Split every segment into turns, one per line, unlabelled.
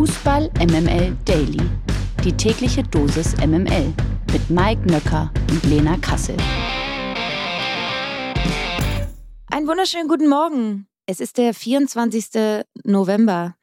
Fußball MML Daily. Die tägliche Dosis MML mit Mike Nöcker und Lena Kassel.
Einen wunderschönen guten Morgen. Es ist der 24. November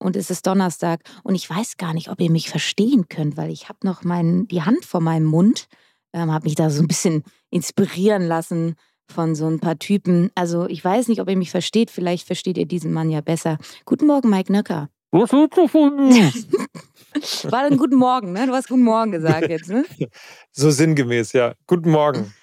und es ist Donnerstag und ich weiß gar nicht, ob ihr mich verstehen könnt, weil ich habe noch mein, die Hand vor meinem Mund, ähm, habe mich da so ein bisschen inspirieren lassen von so ein paar Typen. Also ich weiß nicht, ob ihr mich versteht. Vielleicht versteht ihr diesen Mann ja besser. Guten Morgen, Mike Nöcker.
Was willst du von mir?
War dann guten Morgen, ne? Du hast guten Morgen gesagt jetzt, ne?
So sinngemäß, ja. Guten Morgen.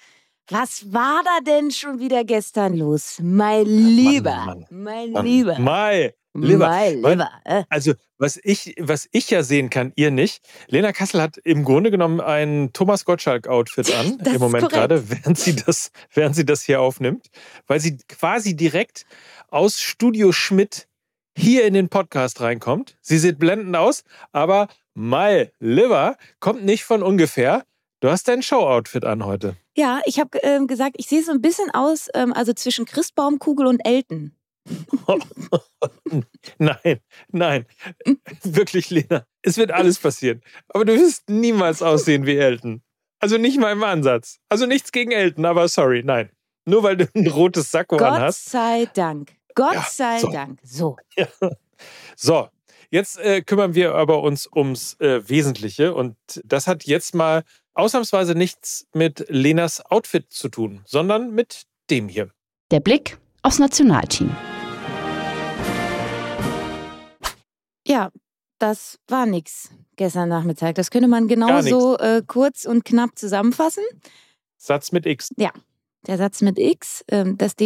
Was war da denn schon wieder gestern los? Mein Lieber,
Mann,
mein
Mann.
Lieber,
Mai, lieber.
mein
Mein-
Lieber. äh.
Also, was ich, was ich ja sehen kann, ihr nicht. Lena Kassel hat im Grunde genommen ein Thomas Gottschalk-Outfit an,
Das
im Moment gerade, während sie, das, während sie das hier aufnimmt, weil sie quasi direkt aus Studio Schmidt hier in den Podcast reinkommt. Sie sieht blendend aus, aber my liver kommt nicht von ungefähr. Du hast dein Show-Outfit an heute.
Ja, ich habe ähm, gesagt, ich sehe so ein bisschen aus, ähm, also zwischen Christbaumkugel und Elton.
Nein, nein. Wirklich, Lena. Es wird alles passieren. Aber du wirst niemals aussehen wie Elton. Also nicht mal im Ansatz. Also nichts gegen Elton, aber sorry, nein. Nur weil du ein rotes Sakko
Gott
anhast.
sei Dank. Gott
Ja,
sei
so.
Dank. So.
So, jetzt äh, kümmern wir aber uns ums äh, Wesentliche. Und das hat jetzt mal ausnahmsweise nichts mit Lenas Outfit zu tun, sondern mit dem hier.
Der Blick aufs Nationalteam.
Ja, das war nix gestern Nachmittag. Das könnte man genauso äh, kurz und knapp zusammenfassen.
Satz mit X.
Der Satz mit X, ähm, das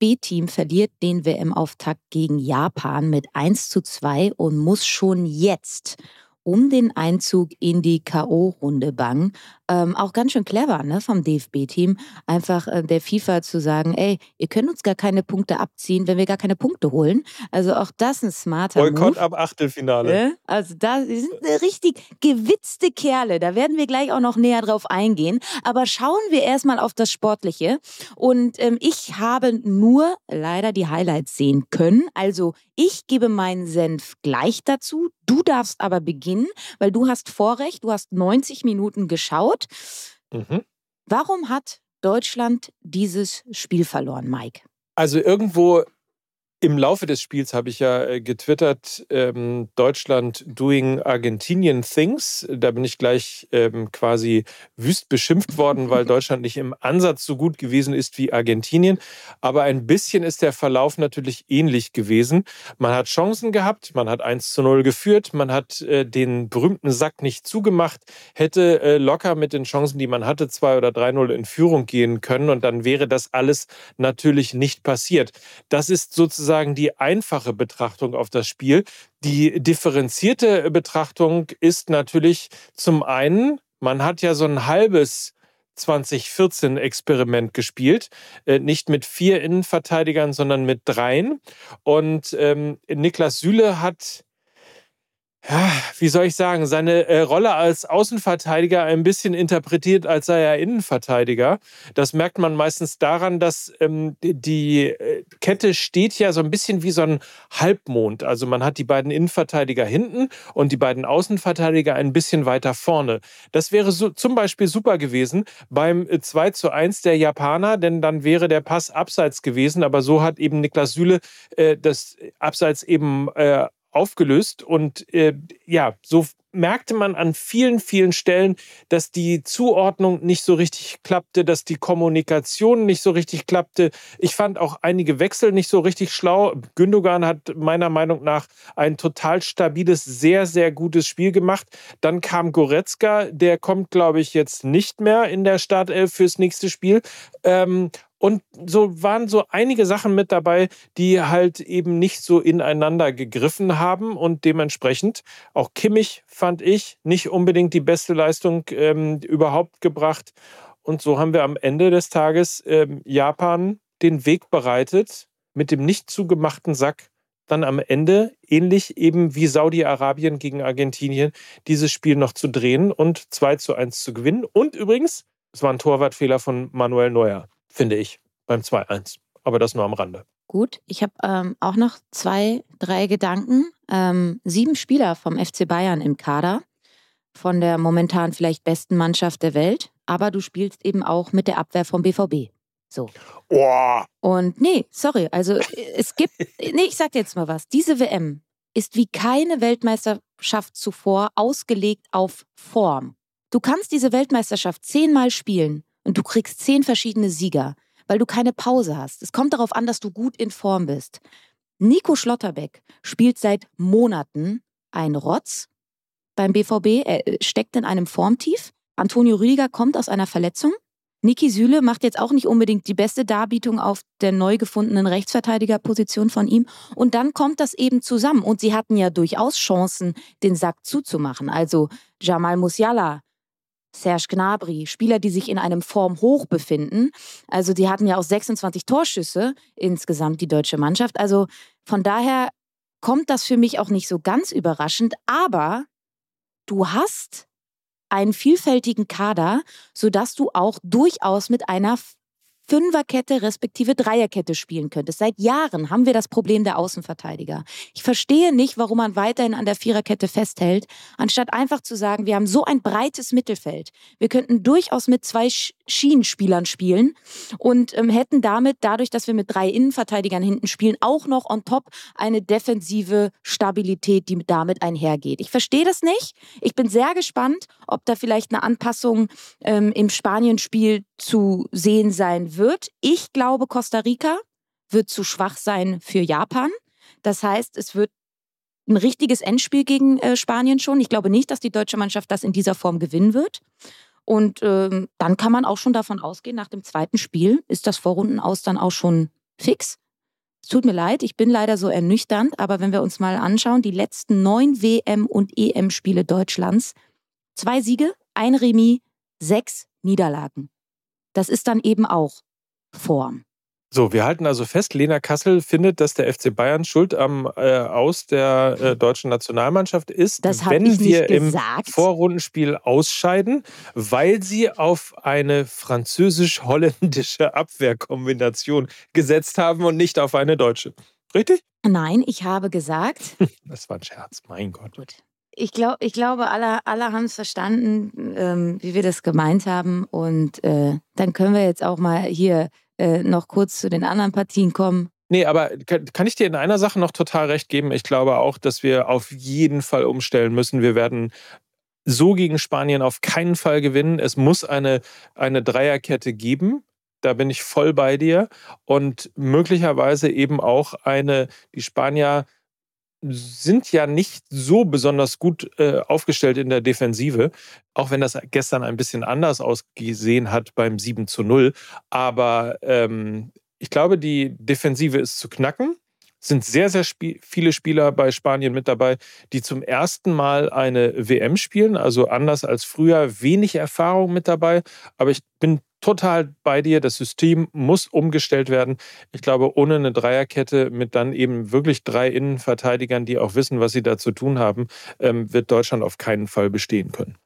DFB-Team verliert den WM-Auftakt gegen Japan mit 1 zu 2 und muss schon jetzt um den Einzug in die K.O.-Runde bangen. Ähm, auch ganz schön clever ne, vom DFB-Team, einfach äh, der FIFA zu sagen, ey, ihr könnt uns gar keine Punkte abziehen, wenn wir gar keine Punkte holen. Also auch das ein smarter
Boykott
Move.
ab Achtelfinale.
Ne? Also da die sind richtig gewitzte Kerle. Da werden wir gleich auch noch näher drauf eingehen. Aber schauen wir erstmal auf das Sportliche. Und ähm, ich habe nur leider die Highlights sehen können. Also ich gebe meinen Senf gleich dazu. Du darfst aber beginnen, weil du hast Vorrecht. Du hast 90 Minuten geschaut.
Mhm.
Warum hat Deutschland dieses Spiel verloren, Mike?
Also irgendwo im Laufe des Spiels habe ich ja äh, getwittert, ähm, Deutschland doing Argentinian things. Da bin ich gleich ähm, quasi wüst beschimpft worden, weil Deutschland nicht im Ansatz so gut gewesen ist wie Argentinien. Aber ein bisschen ist der Verlauf natürlich ähnlich gewesen. Man hat Chancen gehabt, man hat 1 zu 0 geführt, man hat äh, den berühmten Sack nicht zugemacht, hätte äh, locker mit den Chancen, die man hatte, 2 oder 3-0 in Führung gehen können und dann wäre das alles natürlich nicht passiert. Das ist sozusagen die einfache Betrachtung auf das Spiel. Die differenzierte Betrachtung ist natürlich zum einen, man hat ja so ein halbes 2014-Experiment gespielt. Äh, nicht mit vier Innenverteidigern, sondern mit dreien. Und ähm, Niklas Süle hat ja, wie soll ich sagen, seine äh, Rolle als Außenverteidiger ein bisschen interpretiert, als sei er Innenverteidiger. Das merkt man meistens daran, dass ähm, die- äh, Kette steht ja so ein bisschen wie so ein Halbmond. Also man hat die beiden Innenverteidiger hinten und die beiden Außenverteidiger ein bisschen weiter vorne. Das wäre so, zum Beispiel super gewesen beim äh, 2 zu 1 der Japaner, denn dann wäre der Pass abseits gewesen. Aber so hat eben Niklas Süle äh, das Abseits eben äh, aufgelöst. Und äh, ja, so merkte man an vielen, vielen Stellen, dass die Zuordnung nicht so richtig klappte, dass die Kommunikation nicht so richtig klappte. Ich fand auch einige Wechsel nicht so richtig schlau. Gündogan hat meiner Meinung nach ein total stabiles, sehr, sehr gutes Spiel gemacht. Dann kam Goretzka, der kommt, glaube ich, jetzt nicht mehr in der Startelf fürs nächste Spiel. Ähm, und so waren so einige Sachen mit dabei, die halt eben nicht so ineinander gegriffen haben und dementsprechend auch Kimmich fand ich nicht unbedingt die beste Leistung ähm, überhaupt gebracht. Und so haben wir am Ende des Tages ähm, Japan den Weg bereitet, mit dem nicht zugemachten Sack dann am Ende, ähnlich eben wie Saudi-Arabien gegen Argentinien, dieses Spiel noch zu drehen und 2 zu 1 zu gewinnen. Und übrigens, es war ein Torwartfehler von Manuel Neuer, finde ich, beim 2-1. Aber das nur am Rande.
Gut, ich habe ähm, auch noch zwei, drei Gedanken. Ähm, sieben Spieler vom FC Bayern im Kader, von der momentan vielleicht besten Mannschaft der Welt, aber du spielst eben auch mit der Abwehr vom BVB. So.
Oh.
Und nee, sorry, also es gibt, nee, ich sag dir jetzt mal was. Diese WM ist wie keine Weltmeisterschaft zuvor ausgelegt auf Form. Du kannst diese Weltmeisterschaft zehnmal spielen und du kriegst zehn verschiedene Sieger weil du keine Pause hast. Es kommt darauf an, dass du gut in Form bist. Nico Schlotterbeck spielt seit Monaten ein Rotz beim BVB. Er äh, steckt in einem Formtief. Antonio Rüdiger kommt aus einer Verletzung. Niki Süle macht jetzt auch nicht unbedingt die beste Darbietung auf der neu gefundenen Rechtsverteidigerposition von ihm. Und dann kommt das eben zusammen. Und sie hatten ja durchaus Chancen, den Sack zuzumachen. Also Jamal Musiala, Serge Gnabry, Spieler, die sich in einem Formhoch befinden. Also die hatten ja auch 26 Torschüsse insgesamt, die deutsche Mannschaft. Also von daher kommt das für mich auch nicht so ganz überraschend, aber du hast einen vielfältigen Kader, sodass du auch durchaus mit einer Fünferkette respektive Dreierkette spielen könntest. Seit Jahren haben wir das Problem der Außenverteidiger. Ich verstehe nicht, warum man weiterhin an der Viererkette festhält, anstatt einfach zu sagen, wir haben so ein breites Mittelfeld. Wir könnten durchaus mit zwei Schienenspielern spielen und ähm, hätten damit, dadurch, dass wir mit drei Innenverteidigern hinten spielen, auch noch on top eine defensive Stabilität, die damit einhergeht. Ich verstehe das nicht. Ich bin sehr gespannt, ob da vielleicht eine Anpassung ähm, im Spanienspiel zu sehen sein wird. Ich glaube, Costa Rica wird zu schwach sein für Japan. Das heißt, es wird ein richtiges Endspiel gegen äh, Spanien schon. Ich glaube nicht, dass die deutsche Mannschaft das in dieser Form gewinnen wird. Und ähm, dann kann man auch schon davon ausgehen, nach dem zweiten Spiel ist das Vorrundenaus dann auch schon fix. Es tut mir leid, ich bin leider so ernüchternd, aber wenn wir uns mal anschauen, die letzten neun WM- und EM-Spiele Deutschlands, zwei Siege, ein Remis, sechs Niederlagen. Das ist dann eben auch Form.
So, wir halten also fest, Lena Kassel findet, dass der FC Bayern schuld am äh, Aus der äh, deutschen Nationalmannschaft ist, wenn wir
im
Vorrundenspiel ausscheiden, weil sie auf eine französisch-holländische Abwehrkombination gesetzt haben und nicht auf eine deutsche. Richtig?
Nein, ich habe gesagt.
Das war ein Scherz, mein Gott.
Gut. Ich, glaub, ich glaube, alle, alle haben es verstanden, ähm, wie wir das gemeint haben. Und äh, dann können wir jetzt auch mal hier äh, noch kurz zu den anderen Partien kommen.
Nee, aber kann ich dir in einer Sache noch total recht geben? Ich glaube auch, dass wir auf jeden Fall umstellen müssen. Wir werden so gegen Spanien auf keinen Fall gewinnen. Es muss eine, eine Dreierkette geben. Da bin ich voll bei dir. Und möglicherweise eben auch eine, die Spanier sind ja nicht so besonders gut äh, aufgestellt in der Defensive, auch wenn das gestern ein bisschen anders ausgesehen hat beim 7 zu 0. Aber ähm, ich glaube, die Defensive ist zu knacken. Es sind sehr, sehr sp viele Spieler bei Spanien mit dabei, die zum ersten Mal eine WM spielen, also anders als früher wenig Erfahrung mit dabei. Aber ich bin total bei dir. Das System muss umgestellt werden. Ich glaube, ohne eine Dreierkette mit dann eben wirklich drei Innenverteidigern, die auch wissen, was sie da zu tun haben, ähm, wird Deutschland auf keinen Fall bestehen können.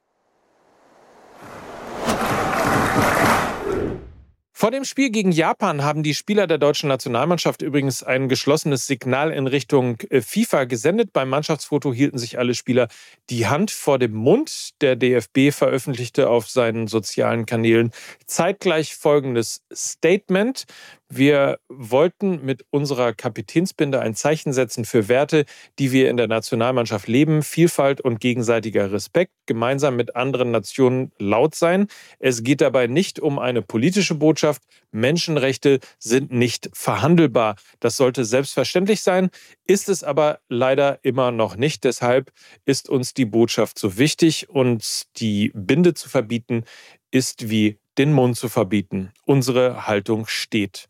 Vor dem Spiel gegen Japan haben die Spieler der deutschen Nationalmannschaft übrigens ein geschlossenes Signal in Richtung äh, FIFA gesendet. Beim Mannschaftsfoto hielten sich alle Spieler die Hand vor dem Mund. Der DFB veröffentlichte auf seinen sozialen Kanälen zeitgleich folgendes Statement. Wir wollten mit unserer Kapitänsbinde ein Zeichen setzen für Werte, die wir in der Nationalmannschaft leben, Vielfalt und gegenseitiger Respekt, gemeinsam mit anderen Nationen laut sein. Es geht dabei nicht um eine politische Botschaft. Menschenrechte sind nicht verhandelbar. Das sollte selbstverständlich sein, ist es aber leider immer noch nicht. Deshalb ist uns die Botschaft so wichtig und die Binde zu verbieten ist wie den Mund zu verbieten. Unsere Haltung steht.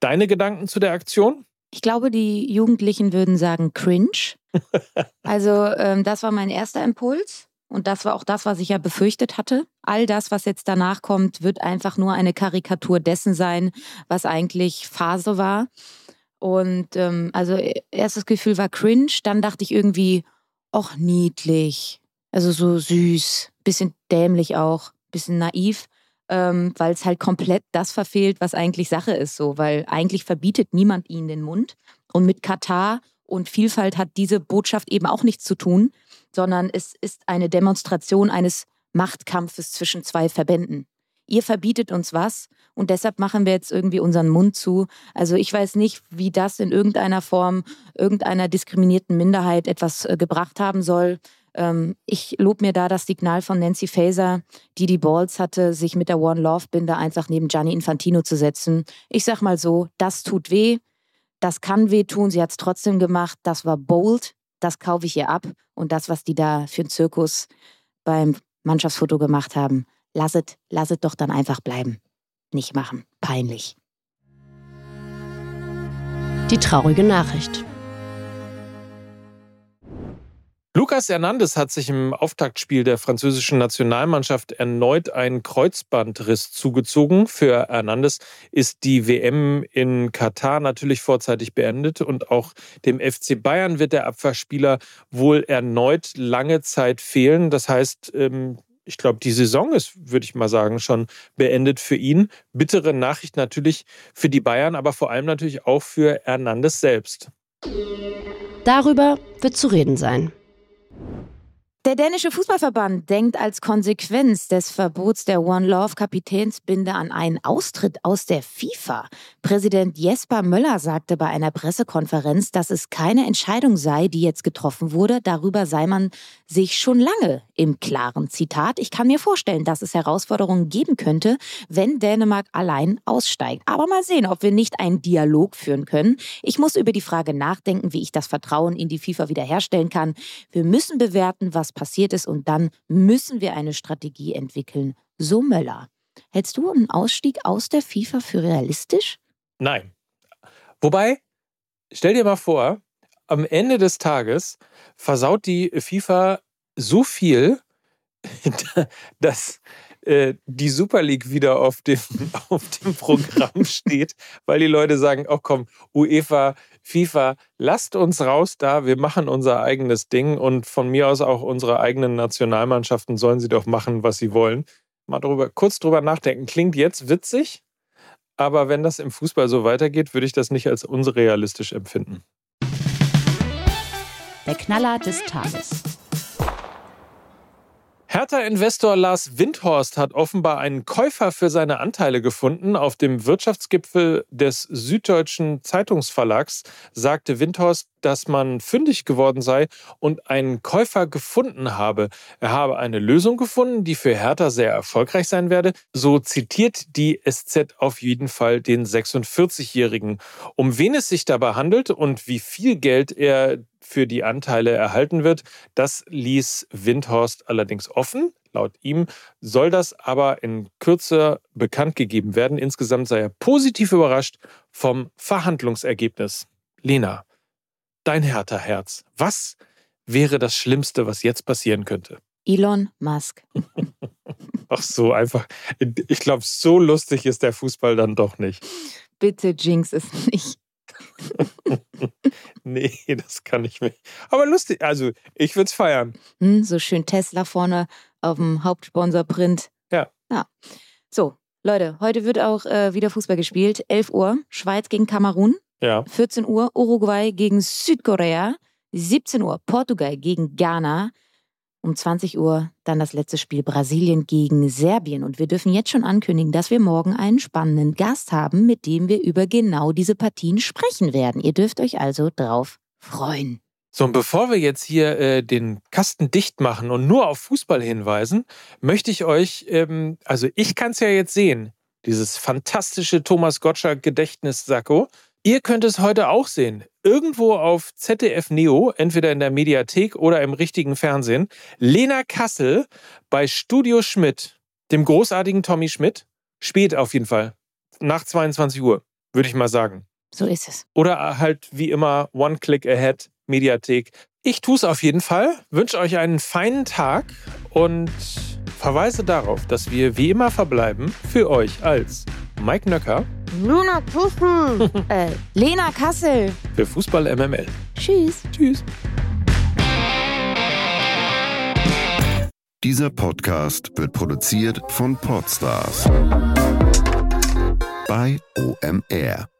Deine Gedanken zu der Aktion?
Ich glaube, die Jugendlichen würden sagen cringe. also ähm, das war mein erster Impuls. Und das war auch das, was ich ja befürchtet hatte. All das, was jetzt danach kommt, wird einfach nur eine Karikatur dessen sein, was eigentlich Phase war. Und ähm, also erstes Gefühl war cringe, dann dachte ich irgendwie, ach niedlich, also so süß, bisschen dämlich auch, bisschen naiv. ähm, weil es halt komplett das verfehlt, was eigentlich Sache ist. So, weil eigentlich verbietet niemand ihnen den Mund. Und mit Katar und Vielfalt hat diese Botschaft eben auch nichts zu tun, sondern es ist eine Demonstration eines Machtkampfes zwischen zwei Verbänden. Ihr verbietet uns was und deshalb machen wir jetzt irgendwie unseren Mund zu. Also ich weiß nicht, wie das in irgendeiner Form irgendeiner diskriminierten Minderheit etwas äh, gebracht haben soll. Ähm, ich lob mir da das Signal von Nancy Faeser, die die Balls hatte, sich mit der One Love Binde einfach neben Gianni Infantino zu setzen. Ich sag mal so, das tut weh. Das kann wehtun, sie hat es trotzdem gemacht. Das war bold, das kaufe ich ihr ab. Und das, was die da für einen Zirkus beim Mannschaftsfoto gemacht haben, lasset, lasset doch dann einfach bleiben. Nicht machen. Peinlich.
Die traurige Nachricht.
Lucas Hernandez hat sich im Auftaktspiel der französischen Nationalmannschaft erneut einen Kreuzbandriss zugezogen. Für Hernandez ist die WM in Katar natürlich vorzeitig beendet und auch dem FC Bayern wird der Abwehrspieler wohl erneut lange Zeit fehlen. Das heißt, ähm, ich glaube, die Saison ist, würde ich mal sagen, schon beendet für ihn. Bittere Nachricht natürlich für die Bayern, aber vor allem natürlich auch für Hernandez selbst.
Darüber wird zu reden sein.
Der dänische Fußballverband denkt als Konsequenz des Verbots der One Love Kapitänsbinde an einen Austritt aus der FIFA. Präsident Jesper Möller sagte bei einer Pressekonferenz, dass es keine Entscheidung sei, die jetzt getroffen wurde. Darüber sei man sich schon lange im klaren Zitat. Ich kann mir vorstellen, dass es Herausforderungen geben könnte, wenn Dänemark allein aussteigt. Aber mal sehen, ob wir nicht einen Dialog führen können. Ich muss über die Frage nachdenken, wie ich das Vertrauen in die FIFA wiederherstellen kann. Wir müssen bewerten, was passiert ist und dann müssen wir eine Strategie entwickeln. So Möller. Hältst du einen Ausstieg aus der FIFA für realistisch?
Nein. Wobei, stell dir mal vor, am Ende des Tages versaut die FIFA so viel, dass äh, die Super League wieder auf dem, auf dem Programm steht, weil die Leute sagen, oh komm, UEFA, FIFA, lasst uns raus da, wir machen unser eigenes Ding und von mir aus auch unsere eigenen Nationalmannschaften sollen sie doch machen, was sie wollen. Mal drüber, kurz drüber nachdenken. Klingt jetzt witzig, aber wenn das im Fußball so weitergeht, würde ich das nicht als unrealistisch empfinden.
Der Knaller des Tages.
Hertha-Investor Lars Windhorst hat offenbar einen Käufer für seine Anteile gefunden. Auf dem Wirtschaftsgipfel des Süddeutschen Zeitungsverlags sagte Windhorst, dass man fündig geworden sei und einen Käufer gefunden habe. Er habe eine Lösung gefunden, die für Hertha sehr erfolgreich sein werde. So zitiert die SZ auf jeden Fall den 46-Jährigen. Um wen es sich dabei handelt und wie viel Geld er für die Anteile erhalten wird. Das ließ Windhorst allerdings offen. Laut ihm soll das aber in Kürze bekannt gegeben werden. Insgesamt sei er positiv überrascht vom Verhandlungsergebnis. Lena, dein härter Herz. Was wäre das Schlimmste, was jetzt passieren könnte?
Elon Musk.
Ach so, einfach. Ich glaube, so lustig ist der Fußball dann doch nicht.
Bitte jinx es nicht.
nee, das kann ich nicht. Aber lustig, also ich würde es feiern.
Hm, so schön Tesla vorne auf dem Hauptsponsor-Print.
Ja.
Ja. So, Leute, heute wird auch äh, wieder Fußball gespielt. 11 Uhr, Schweiz gegen Kamerun.
Ja.
14 Uhr, Uruguay gegen Südkorea. 17 Uhr, Portugal gegen Ghana. Um 20 Uhr dann das letzte Spiel Brasilien gegen Serbien. Und wir dürfen jetzt schon ankündigen, dass wir morgen einen spannenden Gast haben, mit dem wir über genau diese Partien sprechen werden. Ihr dürft euch also drauf freuen.
So, und bevor wir jetzt hier äh, den Kasten dicht machen und nur auf Fußball hinweisen, möchte ich euch, ähm, also ich kann es ja jetzt sehen, dieses fantastische Thomas Gottschalk Gedächtnissacko. Ihr könnt es heute auch sehen. Irgendwo auf ZDF Neo, entweder in der Mediathek oder im richtigen Fernsehen. Lena Kassel bei Studio Schmidt, dem großartigen Tommy Schmidt. Spät auf jeden Fall. Nach 22 Uhr, würde ich mal sagen.
So ist es.
Oder halt wie immer One Click Ahead, Mediathek. Ich tue es auf jeden Fall, wünsche euch einen feinen Tag und verweise darauf, dass wir wie immer verbleiben für euch als Mike Nöcker
Luna Kassel. äh, Lena Kassel.
Für Fußball MML.
Tschüss.
Tschüss.
Dieser Podcast wird produziert von Podstars bei OMR.